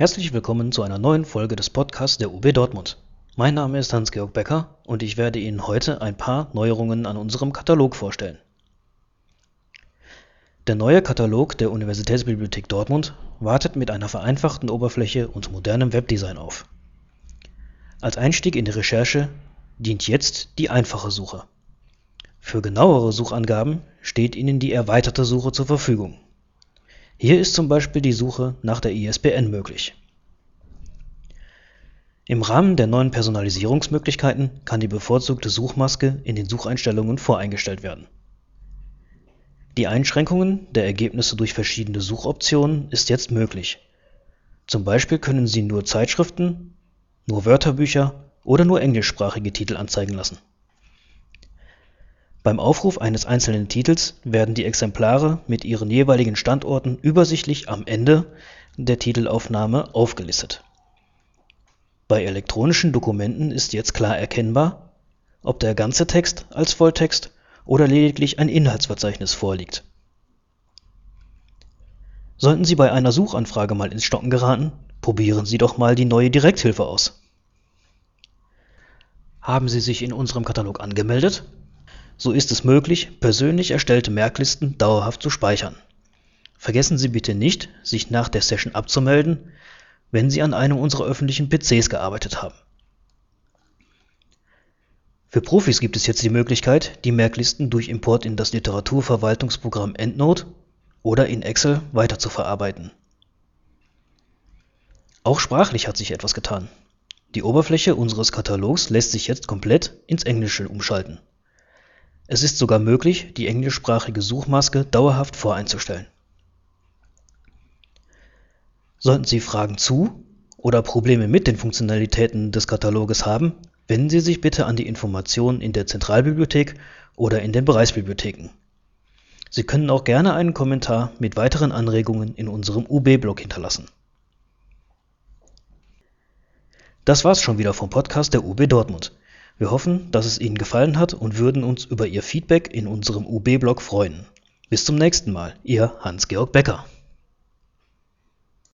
Herzlich willkommen zu einer neuen Folge des Podcasts der UB Dortmund. Mein Name ist Hans-Georg Becker und ich werde Ihnen heute ein paar Neuerungen an unserem Katalog vorstellen. Der neue Katalog der Universitätsbibliothek Dortmund wartet mit einer vereinfachten Oberfläche und modernem Webdesign auf. Als Einstieg in die Recherche dient jetzt die einfache Suche. Für genauere Suchangaben steht Ihnen die erweiterte Suche zur Verfügung. Hier ist zum Beispiel die Suche nach der ISBN möglich. Im Rahmen der neuen Personalisierungsmöglichkeiten kann die bevorzugte Suchmaske in den Sucheinstellungen voreingestellt werden. Die Einschränkungen der Ergebnisse durch verschiedene Suchoptionen ist jetzt möglich. Zum Beispiel können Sie nur Zeitschriften, nur Wörterbücher oder nur englischsprachige Titel anzeigen lassen beim Aufruf eines einzelnen Titels werden die Exemplare mit ihren jeweiligen Standorten übersichtlich am Ende der Titelaufnahme aufgelistet. Bei elektronischen Dokumenten ist jetzt klar erkennbar, ob der ganze Text als Volltext oder lediglich ein Inhaltsverzeichnis vorliegt. Sollten Sie bei einer Suchanfrage mal ins Stocken geraten, probieren Sie doch mal die neue Direkthilfe aus. Haben Sie sich in unserem Katalog angemeldet? So ist es möglich, persönlich erstellte Merklisten dauerhaft zu speichern. Vergessen Sie bitte nicht, sich nach der Session abzumelden, wenn Sie an einem unserer öffentlichen PCs gearbeitet haben. Für Profis gibt es jetzt die Möglichkeit, die Merklisten durch Import in das Literaturverwaltungsprogramm EndNote oder in Excel weiterzuverarbeiten. Auch sprachlich hat sich etwas getan. Die Oberfläche unseres Katalogs lässt sich jetzt komplett ins Englische umschalten es ist sogar möglich, die englischsprachige Suchmaske dauerhaft voreinzustellen. Sollten Sie Fragen zu oder Probleme mit den Funktionalitäten des Kataloges haben, wenden Sie sich bitte an die Informationen in der Zentralbibliothek oder in den Bereichsbibliotheken. Sie können auch gerne einen Kommentar mit weiteren Anregungen in unserem UB-Blog hinterlassen. Das war's schon wieder vom Podcast der UB Dortmund. Wir hoffen, dass es Ihnen gefallen hat und würden uns über Ihr Feedback in unserem UB-Blog freuen. Bis zum nächsten Mal, Ihr Hans-Georg Becker.